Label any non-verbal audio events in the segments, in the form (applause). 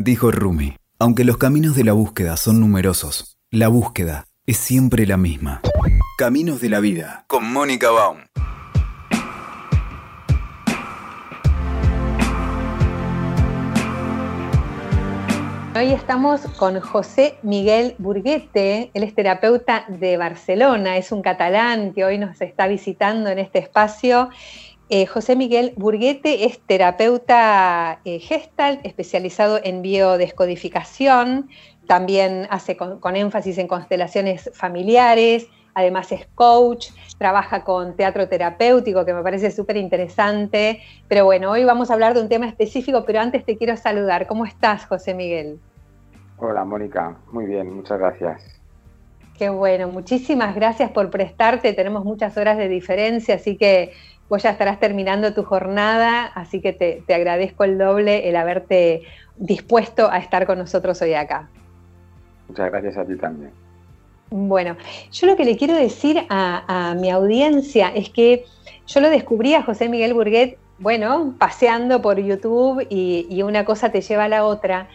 Dijo Rumi, aunque los caminos de la búsqueda son numerosos, la búsqueda es siempre la misma. Caminos de la vida, con Mónica Baum. Hoy estamos con José Miguel Burguete, él es terapeuta de Barcelona, es un catalán que hoy nos está visitando en este espacio. Eh, José Miguel Burguete es terapeuta eh, gestal especializado en biodescodificación, también hace con, énfasis en constelaciones familiares, además es coach, trabaja con teatro terapéutico, que me parece súper interesante. Pero bueno, hoy vamos a hablar de un tema específico, pero antes te quiero saludar. ¿Cómo estás, José Miguel? Hola, Mónica. Muy bien, muchas gracias. Qué bueno, muchísimas gracias por prestarte. Tenemos muchas horas de diferencia, así que vos ya estarás terminando tu jornada, así que te, agradezco el doble el haberte dispuesto a estar con nosotros hoy acá. Muchas gracias a ti también. Bueno, yo lo que le quiero decir a, mi audiencia es que yo lo descubrí a José Miguel Burguet, bueno, paseando por YouTube y, y una cosa te lleva a la otra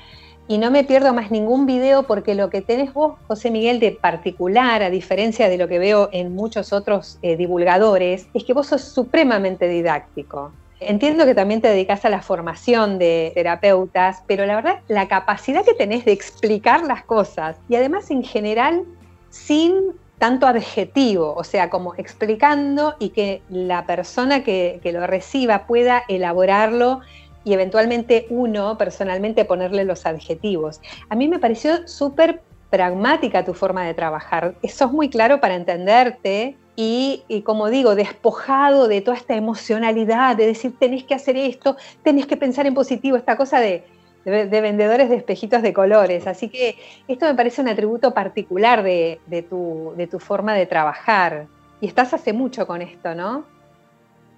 y no me pierdo más ningún video porque lo que tenés vos, José Miguel, de particular, a diferencia de lo que veo en muchos otros eh, divulgadores, es que vos sos supremamente didáctico. Entiendo que también te dedicas a la formación de terapeutas, pero la verdad, la capacidad que tenés de explicar las cosas y además en general sin tanto adjetivo, o sea, como explicando y que la persona que, que lo reciba pueda elaborarlo y eventualmente uno personalmente ponerle los adjetivos. A mí me pareció súper pragmática tu forma de trabajar. Sos muy claro para entenderte y, como digo, despojado de toda esta emocionalidad de decir tenés que hacer esto, tenés que pensar en positivo, esta cosa de, vendedores de espejitos de colores. Así que esto me parece un atributo particular de, tu, de tu forma de trabajar. Y estás hace mucho con esto, ¿no?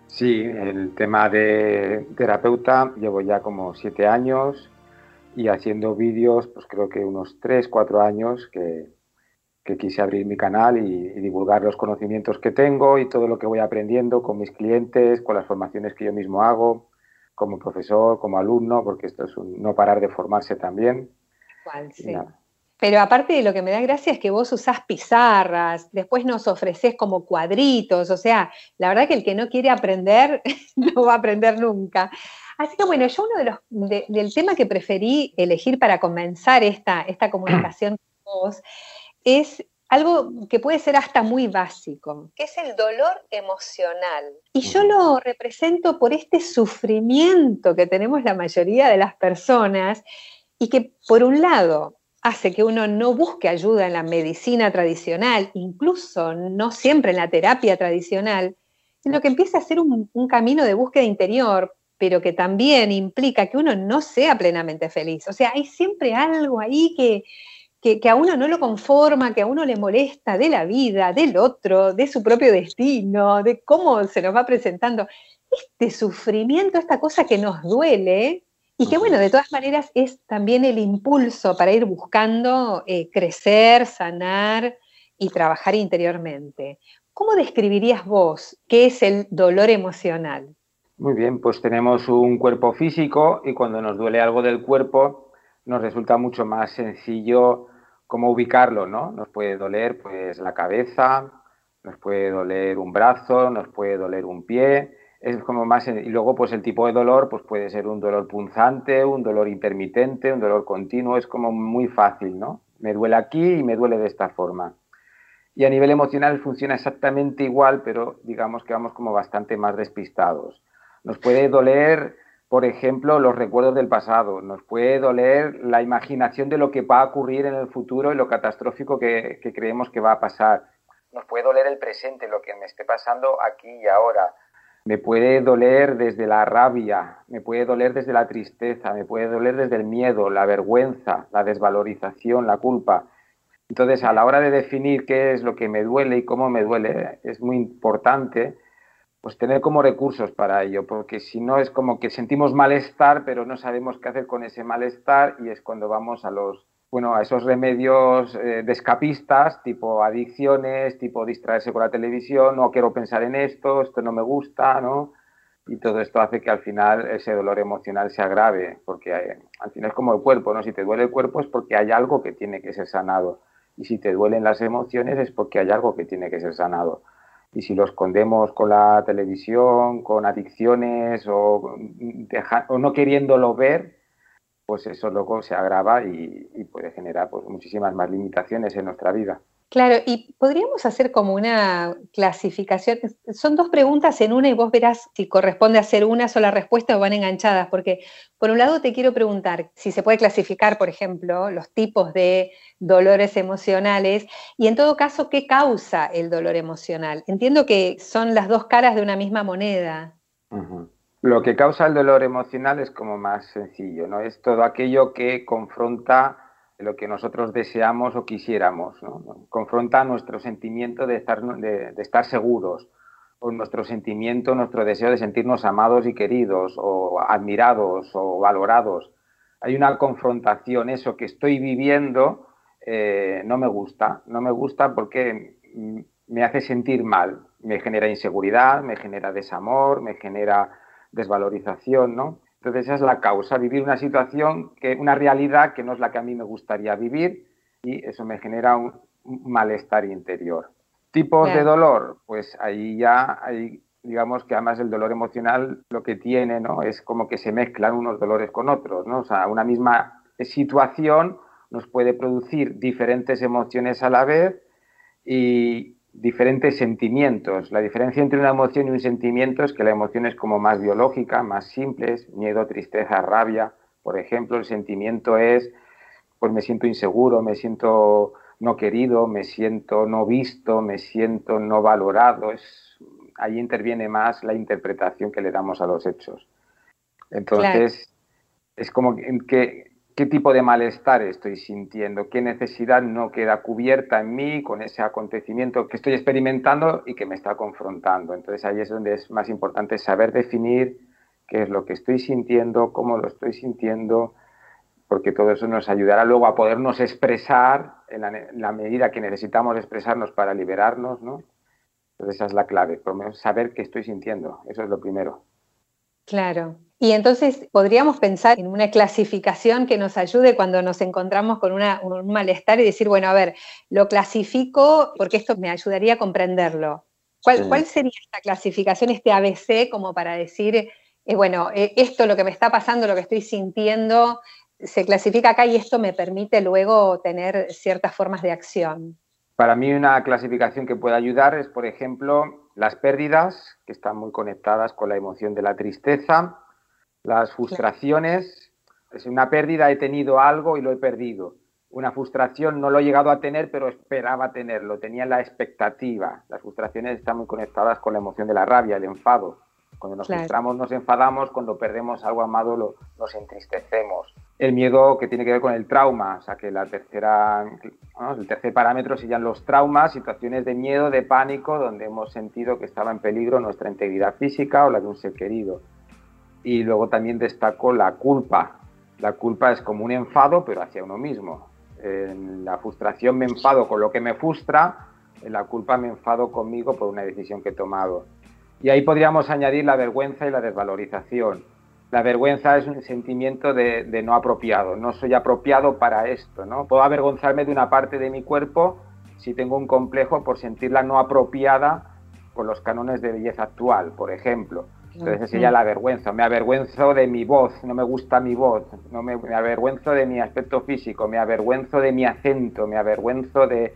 Sí, el tema de terapeuta llevo ya como siete años y haciendo vídeos, pues creo que unos tres, cuatro años que, quise abrir mi canal y, divulgar los conocimientos que tengo y todo lo que voy aprendiendo con mis clientes, con las formaciones que yo mismo hago, como profesor, como alumno, porque esto es un no parar de formarse también. sí. Pero aparte de lo que me da gracia es que vos usás pizarras, después nos ofreces como cuadritos, o sea, la verdad que el que no quiere aprender (laughs) no va a aprender nunca. Así que bueno, yo uno de los del tema que preferí elegir para comenzar esta, esta comunicación con vos es algo que puede ser hasta muy básico, que es el dolor emocional. Y yo lo represento por este sufrimiento que tenemos la mayoría de las personas y que por un lado hace que uno no busque ayuda en la medicina tradicional, incluso no siempre en la terapia tradicional, sino que empieza a ser un, camino de búsqueda interior, pero que también implica que uno no sea plenamente feliz. O sea, hay siempre algo ahí que, que, a uno no lo conforma, que a uno le molesta de la vida, del otro, de su propio destino, de cómo se nos va presentando. Este sufrimiento, esta cosa que nos duele, y que bueno, de todas maneras es también el impulso para ir buscando eh, crecer, sanar y trabajar interiormente. ¿Cómo describirías vos qué es el dolor emocional? Muy bien, pues tenemos un cuerpo físico y cuando nos duele algo del cuerpo nos resulta mucho más sencillo cómo ubicarlo, ¿no? Nos puede doler pues la cabeza, nos puede doler un brazo, nos puede doler un pie, es como más y luego pues el tipo de dolor pues puede ser un dolor punzante, un dolor intermitente, un dolor continuo, es como muy fácil, ¿no? Me duele aquí y me duele de esta forma. Y a nivel emocional funciona exactamente igual, pero digamos que vamos como bastante más despistados. Nos puede doler, por ejemplo, los recuerdos del pasado, nos puede doler la imaginación de lo que va a ocurrir en el futuro y lo catastrófico que, que creemos que va a pasar. Nos puede doler el presente, lo que me esté pasando aquí y ahora me puede doler desde la rabia, me puede doler desde la tristeza, me puede doler desde el miedo, la vergüenza, la desvalorización, la culpa. Entonces, a la hora de definir qué es lo que me duele y cómo me duele, es muy importante pues tener como recursos para ello, porque si no es como que sentimos malestar, pero no sabemos qué hacer con ese malestar y es cuando vamos a los bueno, a esos remedios eh, de escapistas, tipo adicciones, tipo distraerse con la televisión, no quiero pensar en esto, esto no me gusta, ¿no? y todo esto hace que al final ese dolor emocional se agrave, porque eh, al final es como el cuerpo, ¿no? Si te duele el cuerpo es porque hay algo que tiene que ser sanado y si te duelen las emociones es porque hay algo que tiene que ser sanado. Y si lo escondemos con la televisión, con adicciones o, o no queriéndolo ver, pues eso luego se agrava y, puede generar pues, muchísimas más limitaciones en nuestra vida. Claro, y podríamos hacer como una clasificación. Son dos preguntas en una y vos verás si corresponde hacer una sola respuesta o van enganchadas, porque por un lado te quiero preguntar si se puede clasificar, por ejemplo, los tipos de dolores emocionales y en todo caso, ¿qué causa el dolor emocional? Entiendo que son las dos caras de una misma moneda. Lo que causa el dolor emocional es como más sencillo, ¿no? Es todo aquello que confronta lo que nosotros deseamos o quisiéramos, confronta nuestro sentimiento de estar, de, estar seguros, o nuestro sentimiento, nuestro deseo de sentirnos amados y queridos, o admirados, o valorados. Hay una confrontación, eso que estoy viviendo eh, no me gusta, no me gusta porque me hace sentir mal, me genera inseguridad, me genera desamor, me genera desvalorización, ¿no? Entonces esa es la causa, vivir una situación, que, una realidad que no es la que a mí me gustaría vivir y eso me genera un, malestar interior. Tipos de dolor, pues ahí ya hay, digamos que además el dolor emocional lo que tiene, ¿no? Es como que se mezclan unos dolores con otros, ¿no? O sea, una misma situación nos puede producir diferentes emociones a la vez y, diferentes sentimientos. La diferencia entre una emoción y un sentimiento es que la emoción es como más biológica, más simple, miedo, tristeza, rabia. Por ejemplo, el sentimiento es, pues me siento inseguro, me siento no querido, me siento no visto, me siento no valorado. Es, ahí interviene más la interpretación que le damos a los hechos. Entonces, es como que qué tipo de malestar estoy sintiendo, qué necesidad no queda cubierta en mí con ese acontecimiento que estoy experimentando y que me está confrontando. Entonces ahí es donde es más importante saber definir qué es lo que estoy sintiendo, cómo lo estoy sintiendo, porque todo eso nos ayudará luego a podernos expresar en la, medida que necesitamos expresarnos para liberarnos, ¿no? Entonces esa es la clave, saber qué estoy sintiendo, eso es lo primero. Claro. Y entonces podríamos pensar en una clasificación que nos ayude cuando nos encontramos con un malestar y decir, bueno, a ver, lo clasifico porque esto me ayudaría a comprenderlo. ¿Cuál, sería esta clasificación, este ABC, como para decir, eh, bueno, eh, esto lo que me está pasando, lo que estoy sintiendo, se clasifica acá y esto me permite luego tener ciertas formas de acción? Para mí una clasificación que puede ayudar es, por ejemplo, las pérdidas, que están muy conectadas con la emoción de la tristeza, las frustraciones, es una pérdida, he tenido algo y lo he perdido. Una frustración no lo he llegado a tener, pero esperaba tenerlo, tenía la expectativa. Las frustraciones están muy conectadas con la emoción de la rabia, el enfado. Cuando nos frustramos, nos enfadamos, cuando perdemos algo amado, lo, nos entristecemos. El miedo que tiene que ver con el trauma, o sea que la tercera, el tercer parámetro serían los traumas, situaciones de miedo, de pánico, donde hemos sentido que estaba en peligro nuestra integridad física o la de un ser querido. Y luego también destaco la culpa. La culpa es como un enfado, pero hacia uno mismo. En la frustración me enfado con lo que me frustra, en la culpa me enfado conmigo por una decisión que he tomado. Y ahí podríamos añadir la vergüenza y la desvalorización la vergüenza es un sentimiento de, no apropiado, no soy apropiado para esto, ¿no? Puedo avergonzarme de una parte de mi cuerpo si tengo un complejo por sentirla no apropiada por los cánones de belleza actual, por ejemplo. Entonces esa sería la vergüenza. Me avergüenzo de mi voz, no me gusta mi voz, no me, me, avergüenzo de mi aspecto físico, me avergüenzo de mi acento, me avergüenzo de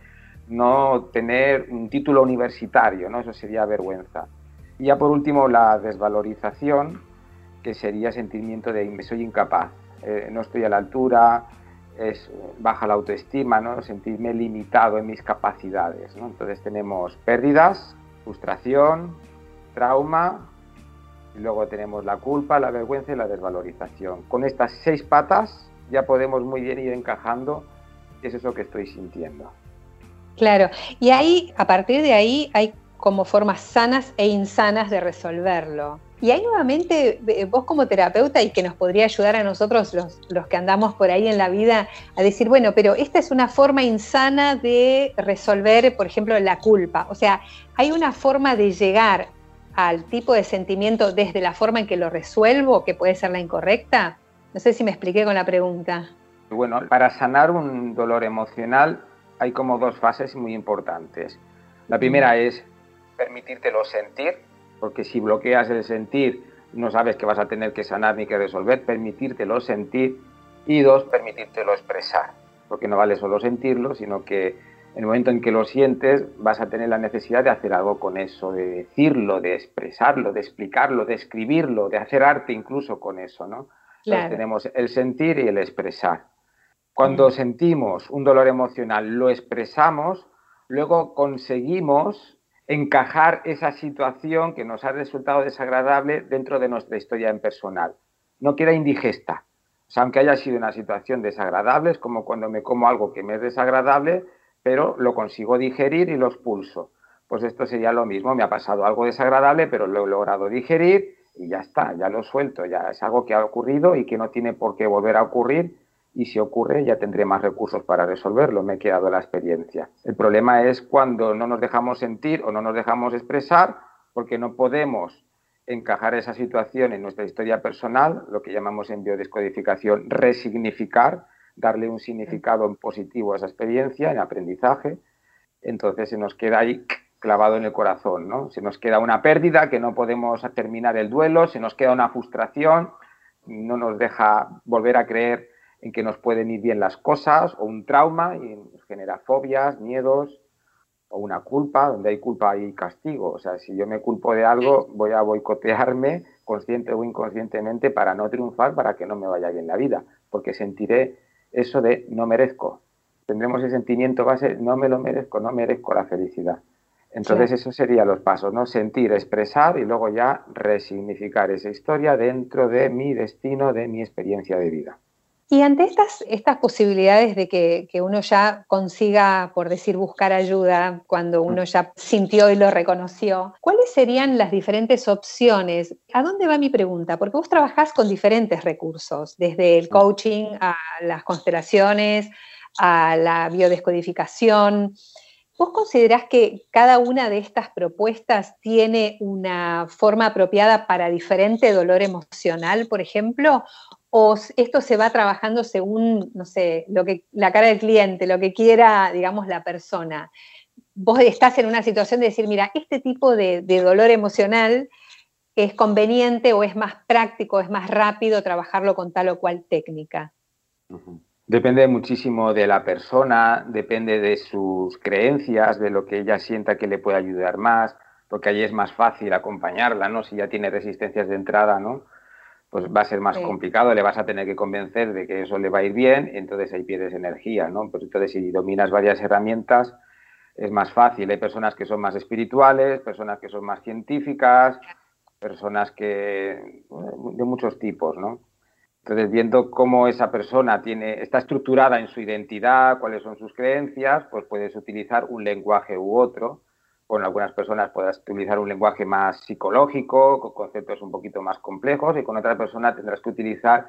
no tener un título universitario, ¿no? Eso sería vergüenza. Y ya por último la desvalorización, que sería sentimiento de me soy incapaz, eh, no estoy a la altura, baja la autoestima, ¿no? sentirme limitado en mis capacidades. Entonces tenemos pérdidas, frustración, trauma, y luego tenemos la culpa, la vergüenza y la desvalorización. Con estas seis patas ya podemos muy bien ir encajando qué es eso que estoy sintiendo. Claro, y ahí, a partir de ahí, hay como formas sanas e insanas de resolverlo. Y ahí nuevamente, eh, vos como terapeuta y que nos podría ayudar a nosotros, los, que andamos por ahí en la vida, a decir, bueno, pero esta es una forma insana de resolver, por ejemplo, la culpa. O sea, hay una forma de llegar al tipo de sentimiento desde la forma en que lo resuelvo, que puede ser la incorrecta? No sé si me expliqué con la pregunta. Bueno, para sanar un dolor emocional hay como dos fases muy importantes. La primera es permitírtelo sentir, porque si bloqueas el sentir no sabes que vas a tener que sanar ni que resolver, permitírtelo sentir. Y dos, permitírtelo expresar, porque no vale solo sentirlo, sino que en el momento en que lo sientes vas a tener la necesidad de hacer algo con eso, de decirlo, de expresarlo, de explicarlo, de escribirlo, de hacer arte incluso con eso, ¿no? Entonces tenemos el sentir y el expresar. Cuando sentimos un dolor emocional, lo expresamos, luego conseguimos encajar esa situación que nos ha resultado desagradable dentro de nuestra historia en personal. No queda indigesta. O sea, aunque haya sido una situación desagradable, es como cuando me como algo que me es desagradable, pero lo consigo digerir y lo expulso. Pues esto sería lo mismo, me ha pasado algo desagradable, pero lo he logrado digerir y ya está, ya lo suelto, ya es algo que ha ocurrido y que no tiene por qué volver a ocurrir y si ocurre ya tendré más recursos para resolverlo, me he quedado la experiencia. El problema es cuando no nos dejamos sentir o no nos dejamos expresar porque no podemos encajar esa situación en nuestra historia personal, lo que llamamos en biodescodificación resignificar, darle un significado positivo a esa experiencia, en aprendizaje, entonces se nos queda ahí clavado en el corazón, ¿no? Se nos queda una pérdida que no podemos terminar el duelo, se nos queda una frustración, no nos deja volver a creer en que nos pueden ir bien las cosas, o un trauma y nos genera fobias, miedos, o una culpa, donde hay culpa hay castigo. O sea, si yo me culpo de algo, voy a boicotearme consciente o inconscientemente para no triunfar, para que no me vaya bien la vida, porque sentiré eso de no merezco. Tendremos ese sentimiento base, no me lo merezco, no merezco la felicidad. Entonces, eso serían los pasos, ¿no? Sentir, expresar y luego ya resignificar esa historia dentro de mi destino, de mi experiencia de vida. Y ante estas, estas posibilidades de que, uno ya consiga, por decir, buscar ayuda cuando uno ya sintió y lo reconoció, ¿cuáles serían las diferentes opciones? ¿A dónde va mi pregunta? Porque vos trabajás con diferentes recursos, desde el coaching a las constelaciones, a la biodescodificación. ¿Vos considerás que cada una de estas propuestas tiene una forma apropiada para diferente dolor emocional, por ejemplo? O esto se va trabajando según, no sé, lo que, la cara del cliente, lo que quiera, digamos, la persona. Vos estás en una situación de decir, mira, este tipo de, dolor emocional es conveniente o es más práctico, es más rápido trabajarlo con tal o cual técnica. Depende muchísimo de la persona, depende de sus creencias, de lo que ella sienta que le puede ayudar más, porque ahí es más fácil acompañarla, ¿no? Si ya tiene resistencias de entrada, ¿no? Pues va a ser más complicado, le vas a tener que convencer de que eso le va a ir bien, entonces ahí pierdes energía, ¿no? Pues entonces si dominas varias herramientas es más fácil. Hay personas que son más espirituales, personas que son más científicas, personas que de muchos tipos, ¿no? Entonces, viendo cómo esa persona tiene, está estructurada en su identidad, cuáles son sus creencias, pues puedes utilizar un lenguaje u otro con algunas personas puedas utilizar un lenguaje más psicológico, con conceptos un poquito más complejos, y con otras personas tendrás que utilizar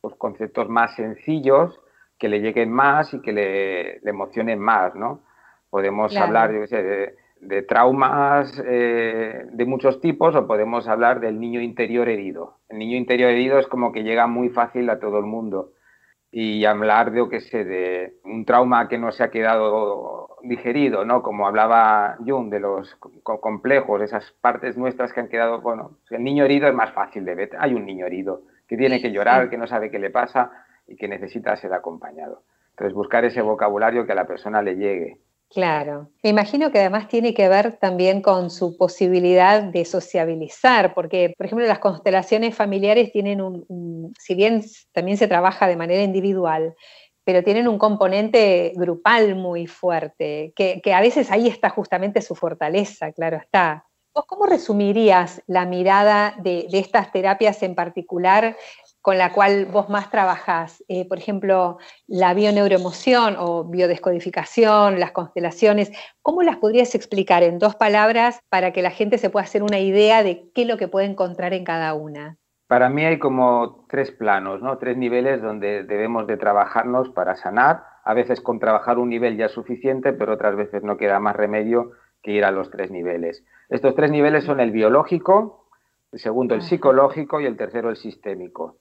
pues, conceptos más sencillos que le lleguen más y que le, emocionen más, ¿no? Podemos hablar, de, traumas eh, de muchos tipos o podemos hablar del niño interior herido. El niño interior herido es como que llega muy fácil a todo el mundo y hablar de, qué sé, de un trauma que no se ha quedado digerido, ¿no? Como hablaba Jung de los complejos, esas partes nuestras que han quedado, bueno, el niño herido es más fácil de ver. Hay un niño herido que tiene que llorar, que no sabe qué le pasa y que necesita ser acompañado. Entonces, buscar ese vocabulario que a la persona le llegue. Claro, me imagino que además tiene que ver también con su posibilidad de sociabilizar, porque, por ejemplo, las constelaciones familiares tienen un, si bien también se trabaja de manera individual, pero tienen un componente grupal muy fuerte, que, a veces ahí está justamente su fortaleza, claro está. ¿Vos cómo resumirías la mirada de estas terapias en particular con la cual vos más trabajás, eh, por ejemplo, la bioneuroemoción o biodescodificación, las constelaciones, ¿cómo las podrías explicar en dos palabras para que la gente se pueda hacer una idea de qué es lo que puede encontrar en cada una? Para mí hay como tres planos, ¿no? tres niveles donde debemos de trabajarnos para sanar. A veces con trabajar un nivel ya es suficiente, pero otras veces no queda más remedio que ir a los tres niveles. Estos tres niveles son el biológico, el segundo el psicológico y el tercero el sistémico.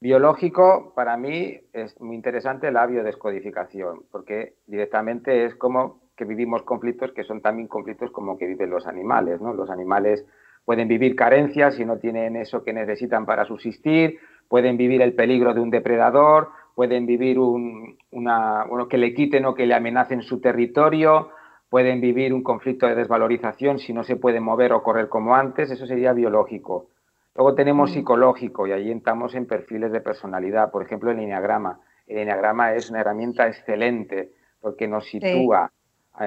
Biológico, para mí, es muy interesante la biodescodificación, porque directamente es como que vivimos conflictos que son también conflictos como que viven los animales, ¿no? Los animales pueden vivir carencias y no tienen eso que necesitan para subsistir, pueden vivir el peligro de un depredador, pueden vivir un, una, bueno, que le quiten o que le amenacen su territorio, pueden vivir un conflicto de desvalorización si no se puede mover o correr como antes, eso sería biológico. Luego tenemos mm. psicológico y ahí entramos en perfiles de personalidad, por ejemplo el enneagrama. El enneagrama es una herramienta excelente porque nos sitúa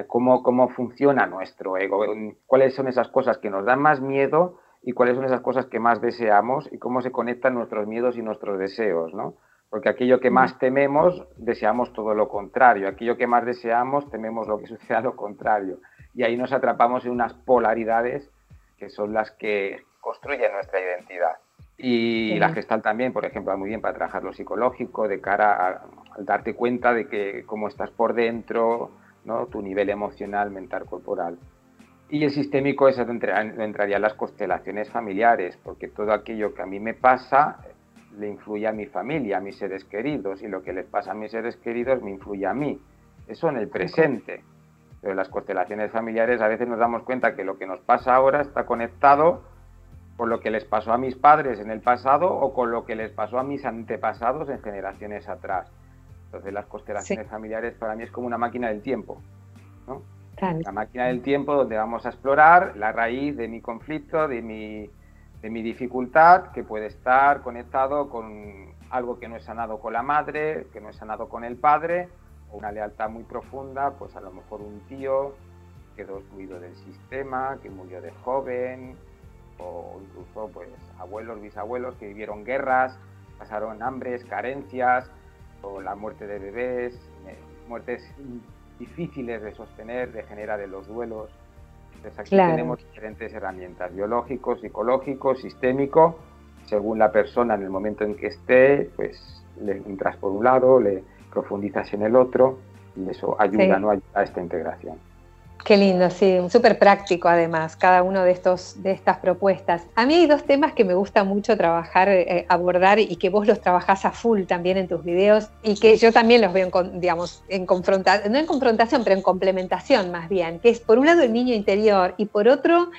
cómo, cómo funciona nuestro ego, cuáles son esas cosas que nos dan más miedo y cuáles son esas cosas que más deseamos y cómo se conectan nuestros miedos y nuestros deseos, ¿no? Porque aquello que más tememos, deseamos todo lo contrario. Aquello que más deseamos, tememos lo que (laughs) suceda lo contrario. Y ahí nos atrapamos en unas polaridades que son las que construyen nuestra identidad. Y la gestal también, por ejemplo, va muy bien para trabajar lo psicológico, de cara a, darte cuenta de que cómo estás por dentro, ¿no? tu nivel emocional, mental, corporal. Y el sistémico es donde entrarían las constelaciones familiares, porque todo aquello que a mí me pasa le influye a mi familia, a mis seres queridos, y lo que les pasa a mis seres queridos me influye a mí. Eso en el presente. Pero en las constelaciones familiares a veces nos damos cuenta que lo que nos pasa ahora está conectado con lo que les pasó a mis padres en el pasado o con lo que les pasó a mis antepasados en generaciones atrás. Entonces las constelaciones familiares para mí es como una máquina del tiempo. La máquina del tiempo donde vamos a explorar la raíz de mi conflicto, de mi de mi dificultad que puede estar conectado con algo que no he sanado con la madre, que no he sanado con el padre, o una lealtad muy profunda, pues a lo mejor un tío quedó excluido del sistema, que murió de joven, o incluso pues abuelos, bisabuelos que vivieron guerras, pasaron hambres, carencias, o la muerte de bebés, eh, muertes difíciles de sostener, de generar en los duelos. Entonces aquí tenemos diferentes herramientas, biológico, psicológico, sistémico, según la persona en el momento en que esté, pues le entras por un lado, le profundizas en el otro y eso ayuda ¿no? a esta integración. Qué lindo, sí, súper práctico además, cada uno de, estos, de estas propuestas. A mí hay dos temas que me gusta mucho trabajar, eh, abordar y que vos los trabajás a full también en tus videos y que yo también los veo, en, digamos, en confrontación, no en confrontación, pero en complementación más bien, que es por un lado el niño interior y por otro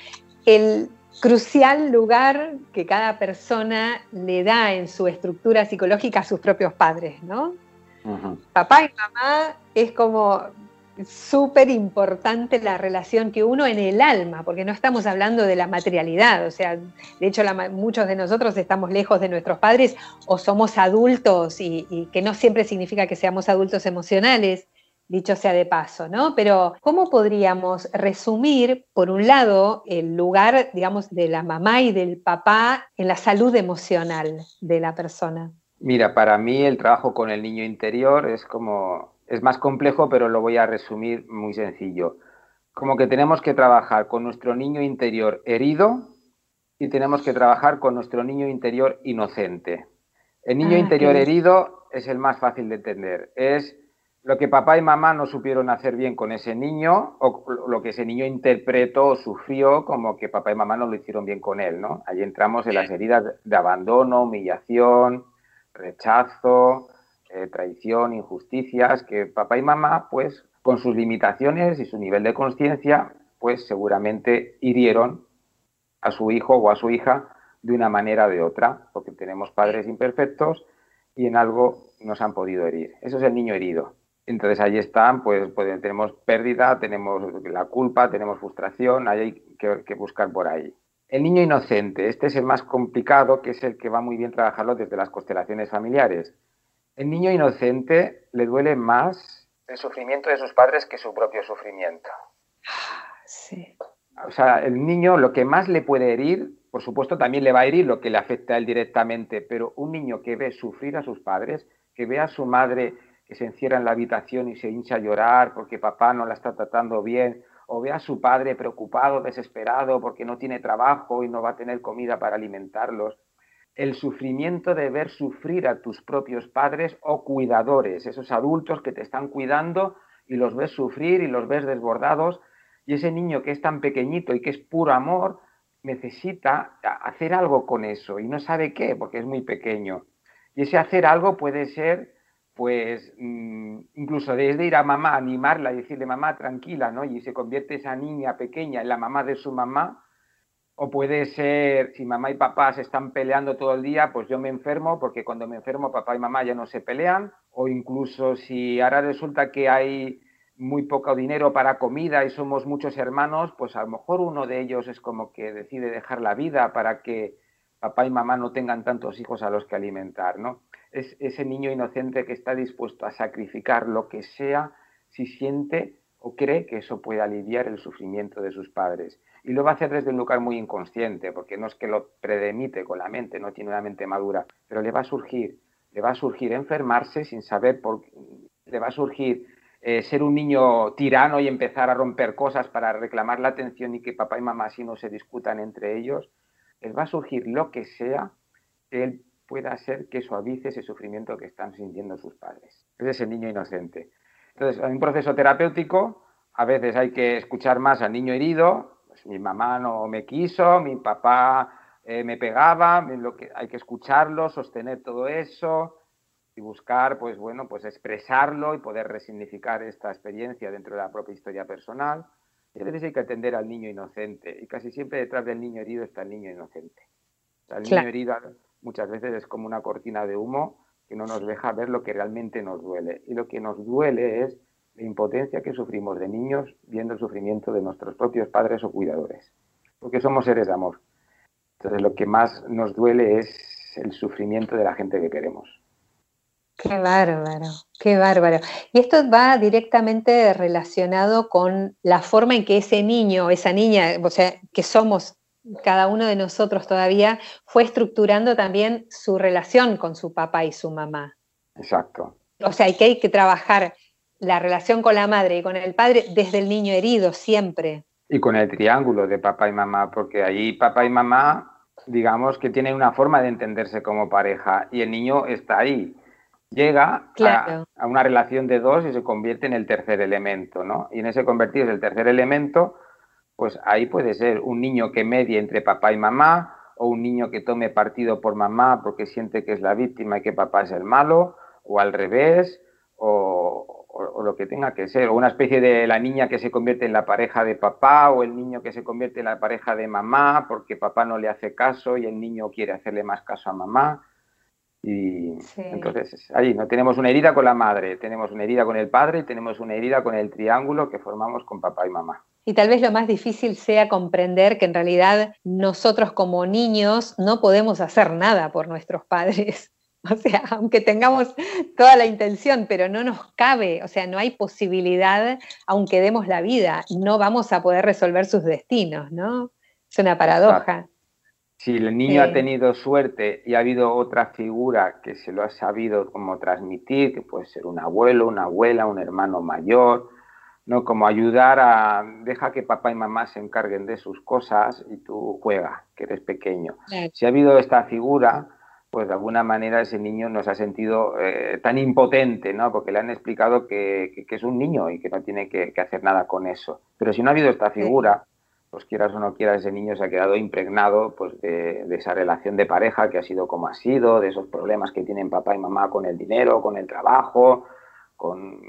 el crucial lugar que cada persona le da en su estructura psicológica a sus propios padres, ¿no? Papá y mamá es como súper importante la relación que uno en el alma, porque no estamos hablando de la materialidad, o sea, de hecho muchos de nosotros estamos lejos de nuestros padres o somos adultos y, que no siempre significa que seamos adultos emocionales, dicho sea de paso, ¿no? Pero ¿cómo podríamos resumir, por un lado, el lugar, digamos, de la mamá y del papá en la salud emocional de la persona? Mira, para mí el trabajo con el niño interior es como es más complejo, pero lo voy a resumir muy sencillo. Como que tenemos que trabajar con nuestro niño interior herido y tenemos que trabajar con nuestro niño interior inocente. El niño ah, interior herido es el más fácil de entender. Es lo que papá y mamá no supieron hacer bien con ese niño o lo que ese niño interpretó o sufrió como que papá y mamá no lo hicieron bien con él, ¿no? Ahí entramos en las heridas de abandono, humillación, rechazo, eh, traición, injusticias, que papá y mamá, pues, con sus limitaciones y su nivel de conciencia, pues seguramente hirieron a su hijo o a su hija de una manera o de otra, porque tenemos padres imperfectos y en algo nos han podido herir. Eso es el niño herido. Entonces ahí están, pues, pues tenemos pérdida, tenemos la culpa, tenemos frustración, hay que, que buscar por ahí. El niño inocente, este es el más complicado, que es el que va muy bien trabajarlo desde las constelaciones familiares. El niño inocente le duele más el sufrimiento de sus padres que su propio sufrimiento. Sí. O sea, el niño lo que más le puede herir, por supuesto también le va a herir lo que le afecta a él directamente, pero un niño que ve sufrir a sus padres, que ve a su madre que se encierra en la habitación y se hincha a llorar porque papá no la está tratando bien, o ve a su padre preocupado, desesperado porque no tiene trabajo y no va a tener comida para alimentarlos, el sufrimiento de ver sufrir a tus propios padres o cuidadores, esos adultos que te están cuidando y los ves sufrir y los ves desbordados, Y ese niño que es tan pequeñito y que es puro amor, necesita hacer algo con eso y no sabe qué, porque es muy pequeño. Y ese hacer algo puede ser, pues, mm, incluso desde ir a mamá, animarla y decirle, mamá, tranquila, ¿no? Y se convierte esa niña pequeña en la mamá de su mamá. O puede ser, si mamá y papá se están peleando todo el día, pues yo me enfermo, porque cuando me enfermo papá y mamá ya no se pelean. O incluso si ahora resulta que hay muy poco dinero para comida y somos muchos hermanos, pues a lo mejor uno de ellos es como que decide dejar la vida para que papá y mamá no tengan tantos hijos a los que alimentar, ¿no? Es ese niño inocente que está dispuesto a sacrificar lo que sea si siente o cree que eso puede aliviar el sufrimiento de sus padres. Y lo va a hacer desde un lugar muy inconsciente, porque no es que lo predemite con la mente, no tiene una mente madura, pero le va a surgir, le va a surgir enfermarse sin saber por qué, le va a surgir eh, ser un niño tirano y empezar a romper cosas para reclamar la atención y que papá y mamá así no se discutan entre ellos, les va a surgir lo que sea que él pueda hacer que suavice ese sufrimiento que están sintiendo sus padres. Es ese niño inocente. Entonces, en un proceso terapéutico, a veces hay que escuchar más al niño herido, pues, mi mamá no me quiso, mi papá eh, me pegaba, lo que, hay que escucharlo, sostener todo eso, y buscar, pues bueno, pues expresarlo y poder resignificar esta experiencia dentro de la propia historia personal. Y a veces hay que atender al niño inocente y casi siempre detrás del niño herido está el niño inocente. el niño herido muchas veces es como una cortina de humo que no nos deja ver lo que realmente nos duele. Y lo que nos duele es la impotencia que sufrimos de niños viendo el sufrimiento de nuestros propios padres o cuidadores. Porque somos seres de amor. Entonces lo que más nos duele es el sufrimiento de la gente que queremos. Qué bárbaro, qué bárbaro. Y esto va directamente relacionado con la forma en que ese niño, esa niña, o sea, que somos cada uno de nosotros todavía, fue estructurando también su relación con su papá y su mamá. Exacto. O sea, hay que, hay que trabajar la relación con la madre y con el padre desde el niño herido siempre. Y con el triángulo de papá y mamá, porque ahí papá y mamá, digamos que tienen una forma de entenderse como pareja y el niño está ahí llega a, una relación de dos y se convierte en el tercer elemento, ¿no? Y en ese convertirse el tercer elemento, pues ahí puede ser un niño que medie entre papá y mamá, o un niño que tome partido por mamá porque siente que es la víctima y que papá es el malo, o al revés, o, o, lo que tenga que ser, o una especie de la niña que se convierte en la pareja de papá, o el niño que se convierte en la pareja de mamá porque papá no le hace caso y el niño quiere hacerle más caso a mamá. Y entonces ahí no tenemos una herida con la madre, tenemos una herida con el padre y tenemos una herida con el triángulo que formamos con papá y mamá. Y tal vez lo más difícil sea comprender que en realidad nosotros como niños no podemos hacer nada por nuestros padres. (laughs) O sea, aunque tengamos toda la intención, pero no nos cabe, o sea, no hay posibilidad, aunque demos la vida, no vamos a poder resolver sus destinos, ¿no? Es una paradoja. Si el niño ha tenido suerte y ha habido otra figura que se lo ha sabido como transmitir, que puede ser un abuelo, una abuela, un hermano mayor, ¿no? Como ayudar a, deja que papá y mamá se encarguen de sus cosas y tú juega, que eres pequeño. Si ha habido esta figura, pues de alguna manera ese niño no se ha sentido eh, tan impotente, ¿no? Porque le han explicado que, es un niño y que no tiene que, hacer nada con eso. Pero si no ha habido esta figura, pues quieras o no quieras, ese niño se ha quedado impregnado pues, de, esa relación de pareja que ha sido como ha sido, de esos problemas que tienen papá y mamá con el dinero, con el trabajo, con,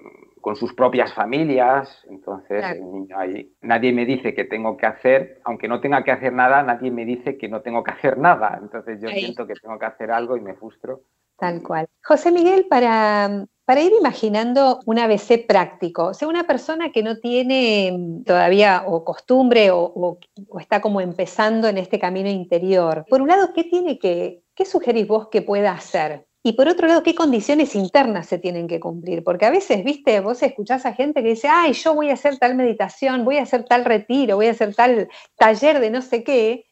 sus propias familias. Entonces, el niño ahí, nadie me dice que tengo que hacer, aunque no tenga que hacer nada, nadie me dice que no tengo que hacer nada. Entonces, yo siento que tengo que hacer algo y me frustro. Tal cual. José Miguel, para, para ir imaginando un ABC práctico, o sea, una persona que no tiene mm, todavía o costumbre o, está como empezando en este camino interior, por un lado, ¿qué tiene que, qué sugerís vos que pueda hacer? Y por otro lado, ¿qué condiciones internas se tienen que cumplir? Porque a veces, viste, vos escuchás a gente que dice, ay, yo voy a hacer tal meditación, voy a hacer tal retiro, voy a hacer tal taller de no sé qué,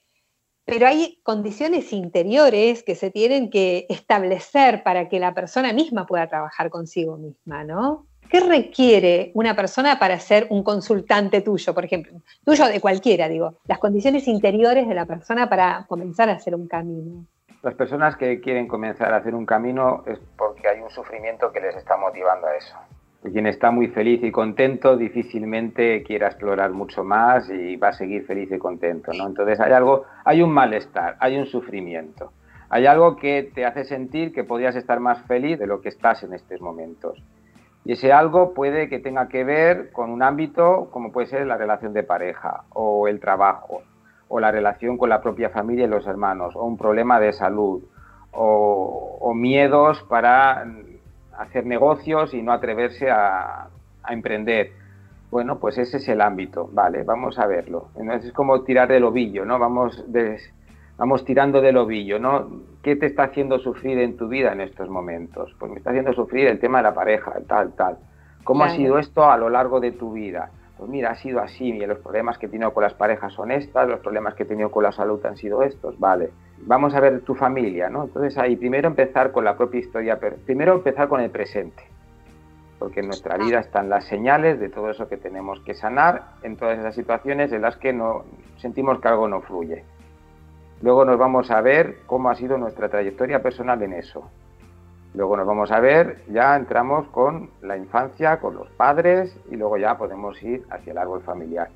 pero hay condiciones interiores que se tienen que establecer para que la persona misma pueda trabajar consigo misma, ¿no? ¿Qué requiere una persona para ser un consultante tuyo, por ejemplo? Tuyo de cualquiera, digo. Las condiciones interiores de la persona para comenzar a hacer un camino. Las personas que quieren comenzar a hacer un camino es porque hay un sufrimiento que les está motivando a eso. Quien está muy feliz y contento difícilmente quiera explorar mucho más y va a seguir feliz y contento, ¿no? Entonces hay algo, hay un malestar, hay un sufrimiento, hay algo que te hace sentir que podrías estar más feliz de lo que estás en estos momentos. Y ese algo puede que tenga que ver con un ámbito como puede ser la relación de pareja o el trabajo o la relación con la propia familia y los hermanos o un problema de salud o, miedos para hacer negocios y no atreverse a, emprender. Bueno, pues ese es el ámbito, vale, vamos a verlo. Entonces es como tirar del ovillo, ¿no? Vamos, vamos tirando del ovillo, ¿no? ¿Qué te está haciendo sufrir en tu vida en estos momentos? Pues me está haciendo sufrir el tema de la pareja, tal, tal. ¿Cómo ha sido esto a lo largo de tu vida? Pues mira, ha sido así, y los problemas que he tenido con las parejas son estas, los problemas que he tenido con la salud han sido estos, vale vamos a ver tu familia, ¿no? Entonces ahí primero empezar con la propia historia, primero empezar con el presente, porque en nuestra vida están las señales de todo eso que tenemos que sanar en todas esas situaciones en las que no sentimos que algo no fluye. Luego nos vamos a ver cómo ha sido nuestra trayectoria personal en eso. Luego nos vamos a ver, ya entramos con la infancia, con los padres y luego ya podemos ir hacia el árbol familiar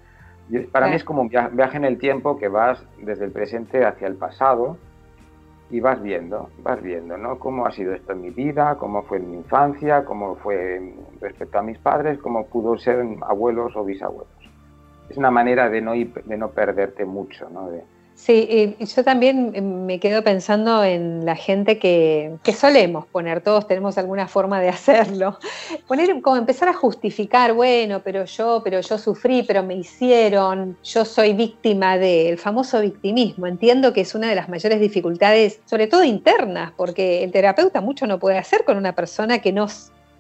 para mí es como un viaje en el tiempo que vas desde el presente hacia el pasado y vas viendo, vas viendo, ¿no? Cómo ha sido esto en mi vida, cómo fue en mi infancia, cómo fue respecto a mis padres, cómo pudo ser abuelos o bisabuelos. Es una manera de no, de no perderte mucho, ¿no? Sí, yo también eh, me quedo pensando en la gente que, solemos poner, todos tenemos alguna forma de (laughs) hacerlo. Poner como empezar a justificar, bueno, pero yo, pero yo sufrí, pero me hicieron, yo soy víctima del famoso victimismo. Entiendo que es una de las mayores dificultades, sobre todo internas, porque el terapeuta mucho no puede hacer con una persona que no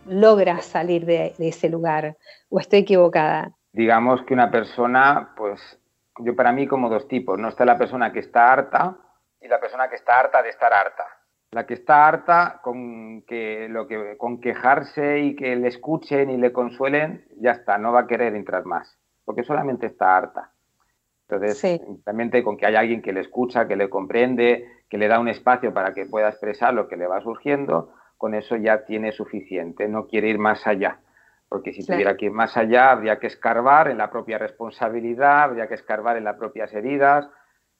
logra salir de, de ese lugar. ¿O estoy equivocada? Digamos que una persona, pues yo para mí como dos tipos, ¿no? Está la persona que está harta y la persona que está harta de estar harta. La que está harta con que lo que con quejarse y que le escuchen y le consuelen, ya está, no va a querer entrar más, porque solamente está harta. Entonces, simplemente con que haya alguien que le escucha, que le comprende, que le da un espacio para que pueda expresar lo que le va surgiendo, con eso ya tiene suficiente, no quiere ir más allá porque si tuviera que ir más allá habría que escarbar en la propia responsabilidad, habría que escarbar en las propias heridas,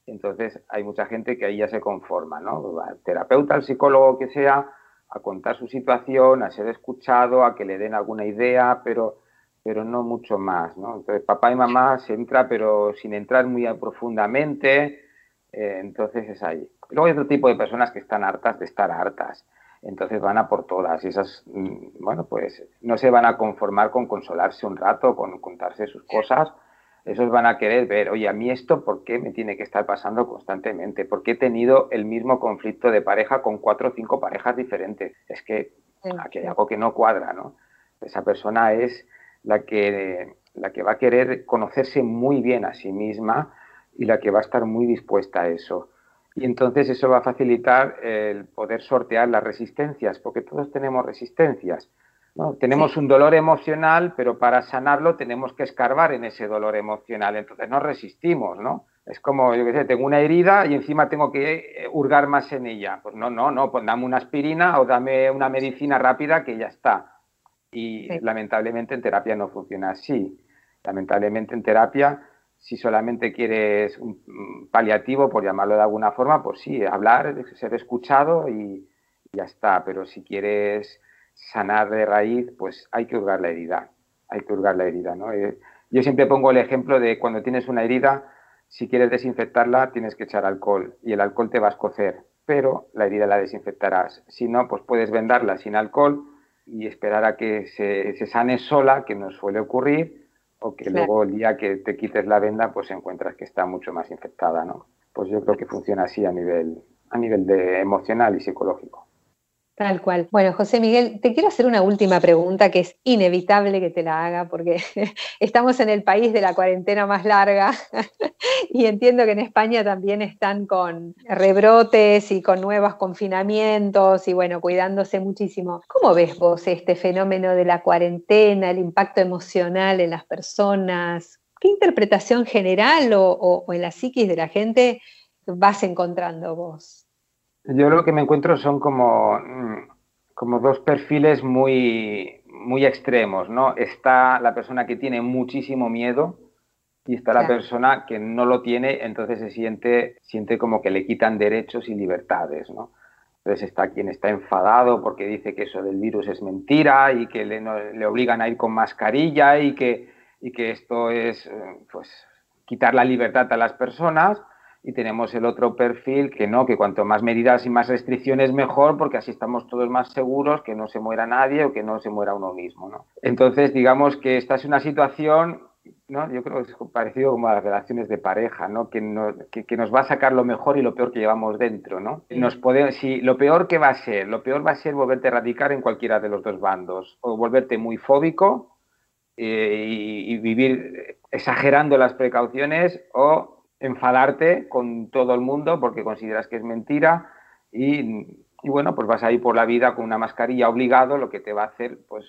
entonces hay mucha gente que ahí ya se conforma, ¿no? El terapeuta, el psicólogo que sea, a contar su situación, a ser escuchado, a que le den alguna idea, pero, pero no mucho más, ¿no? Entonces papá y mamá se entra, pero sin entrar muy profundamente, eh, entonces es ahí. Luego hay otro tipo de personas que están hartas de estar hartas entonces van a por todas y esas, mm, bueno, pues no se van a conformar con consolarse un rato, con contarse sus cosas, esos van a querer ver, oye, a mí esto, ¿por qué me tiene que estar pasando constantemente? ¿Por qué he tenido el mismo conflicto de pareja con cuatro o cinco parejas diferentes? Es que aquí hay algo que no cuadra, ¿no? Esa persona es la que, la que va a querer conocerse muy bien a sí misma y la que va a estar muy dispuesta a eso. Y entonces eso va a facilitar el poder sortear las resistencias, porque todos tenemos resistencias. ¿no? Tenemos un dolor emocional, pero para sanarlo tenemos que escarbar en ese dolor emocional. Entonces no resistimos, ¿no? Es como, yo qué sé, tengo una herida y encima tengo que eh, hurgar más en ella. Pues no, no, no, pues dame una aspirina o dame una medicina rápida que ya está. Y lamentablemente en terapia no funciona así. Lamentablemente en terapia si solamente quieres un paliativo, por llamarlo de alguna forma, pues sí, hablar, ser escuchado y ya está. Pero si quieres sanar de raíz, pues hay que hurgar la herida. Hay que hurgar la herida, ¿no? Eh, yo siempre pongo el ejemplo de cuando tienes una herida, si quieres desinfectarla, tienes que echar alcohol y el alcohol te va a escocer, pero la herida la desinfectarás. Si no, pues puedes vendarla sin alcohol y esperar a que se, se sane sola, que nos suele ocurrir, o que luego el día que te quites la venda pues encuentras que está mucho más infectada, ¿no? Pues yo creo que funciona así a nivel, a nivel de emocional y psicológico. Tal cual. Bueno, José Miguel, te quiero hacer una última pregunta que es inevitable que te la haga porque (laughs) estamos en el país de la cuarentena más larga (laughs) y entiendo que en España también están con rebrotes y con nuevos confinamientos y bueno, cuidándose muchísimo. ¿Cómo ves vos este fenómeno de la cuarentena, el impacto emocional en las personas? ¿Qué interpretación general o, o en la psiquis de la gente vas encontrando vos? Yo lo que me encuentro son como, mm, como dos perfiles muy, muy extremos, ¿no? Está la persona que tiene muchísimo miedo y está la persona que no lo tiene, entonces se siente, siente como que le quitan derechos y libertades, ¿no? Entonces está quien está enfadado porque dice que eso del virus es mentira y que le, le obligan a ir con mascarilla y que, y que esto es, eh, pues, quitar la libertad a las personas y tenemos el otro perfil que no, que cuanto más medidas y más restricciones mejor, porque así estamos todos más seguros que no se muera nadie o que no se muera uno mismo. ¿no? Entonces, digamos que esta es una situación, ¿no? yo creo que es parecido como a las relaciones de pareja, ¿no? que, nos, que, nos va a sacar lo mejor y lo peor que llevamos dentro. ¿no? Nos puede, si, lo peor que va a ser, lo peor va a ser volverte radical en cualquiera de los dos bandos, o volverte muy fóbico eh, y vivir exagerando las precauciones o enfadarte con todo el mundo porque consideras que es mentira y, bueno, pues vas a ir por la vida con una mascarilla obligado, lo que te va a hacer pues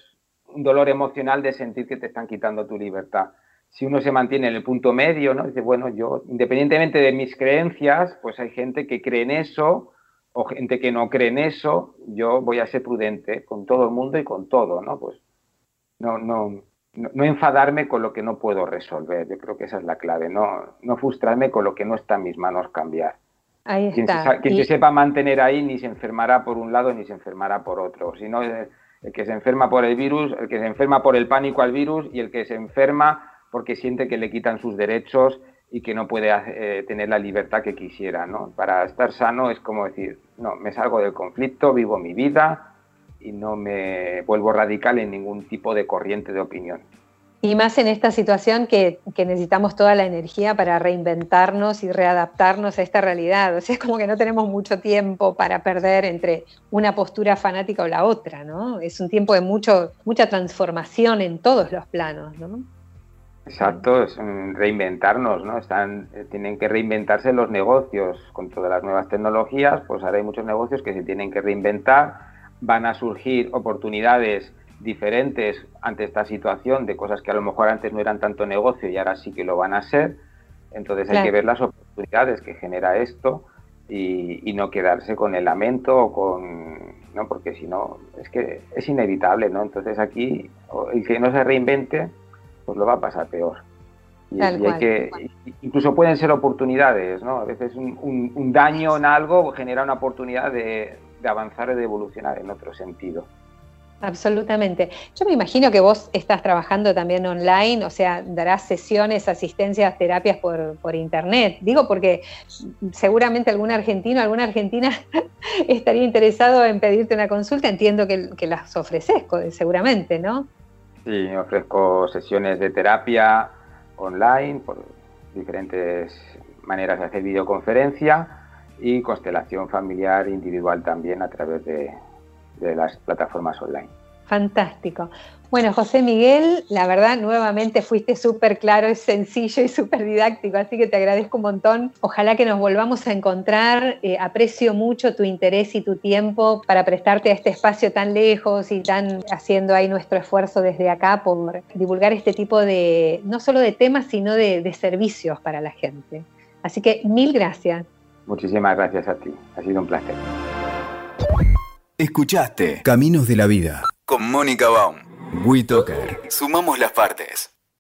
un dolor emocional de sentir que te están quitando tu libertad. Si uno se mantiene en el punto medio, ¿no? Dice, bueno, yo, independientemente de mis creencias, pues hay gente que cree en eso o gente que no cree en eso, yo voy a ser prudente con todo el mundo y con todo, ¿no? Pues no, no, no, enfadarme con lo que no puedo resolver. Yo creo que esa es la clave, no, no frustrarme con lo que no está en mis manos cambiar. Ahí quien está. quien se sepa mantener ahí ni se enfermará por un lado ni se enfermará por otro. Si no, el que se enferma por el virus, el que se enferma por el pánico al virus y el que se enferma porque siente que le quitan sus derechos y que no puede eh, tener la libertad que quisiera. ¿no? Para estar sano es como decir, no, me salgo del conflicto, vivo mi vida, y no me vuelvo radical en ningún tipo de corriente de opinión. Y más en esta situación que, necesitamos toda la energía para reinventarnos y readaptarnos a esta realidad. O sea, es como que no tenemos mucho tiempo para perder entre una postura fanática o la otra, ¿no? Es un tiempo de mucho, mucha transformación en todos los planos, ¿no? Exacto, es reinventarnos, ¿no? Están, eh, tienen que reinventarse los negocios con todas las nuevas tecnologías, pues ahora hay muchos negocios que se tienen que reinventar van a surgir oportunidades diferentes ante esta situación de cosas que a lo mejor antes no eran tanto negocio y ahora sí que lo van a ser. Entonces hay que ver las oportunidades que genera esto y, no quedarse con el lamento o con... ¿no? Porque si no, es que es inevitable, ¿no? Entonces aquí el que no se reinvente, pues lo va a pasar peor. Y, hay que, incluso pueden ser oportunidades, ¿no? A veces un daño en algo genera una oportunidad de, de avanzar y de evolucionar en otro sentido. Absolutamente. Yo me imagino que vos estás trabajando también online, o sea, darás sesiones, asistencias, terapias por, por internet. Digo porque seguramente algún argentino, alguna argentina (laughs) estaría interesado en pedirte una consulta. Entiendo que, que las ofreces, seguramente, ¿no? Sí, ofrezco sesiones de terapia online por diferentes maneras de hacer videoconferencia y constelación familiar individual también a través de, las plataformas online. Fantástico. Bueno, José Miguel, la verdad, nuevamente fuiste súper claro, es sencillo y súper didáctico, así que te agradezco un montón. Ojalá que nos volvamos a encontrar. Eh, aprecio mucho tu interés y tu tiempo para prestarte a este espacio tan lejos y tan haciendo ahí nuestro esfuerzo desde acá por divulgar este tipo de, no solo de temas, sino de servicios para la gente. Así que mil gracias. Muchísimas gracias a ti, ha sido un placer. Escuchaste Caminos de la Vida con Mónica Baum. WeToker. Sumamos las partes.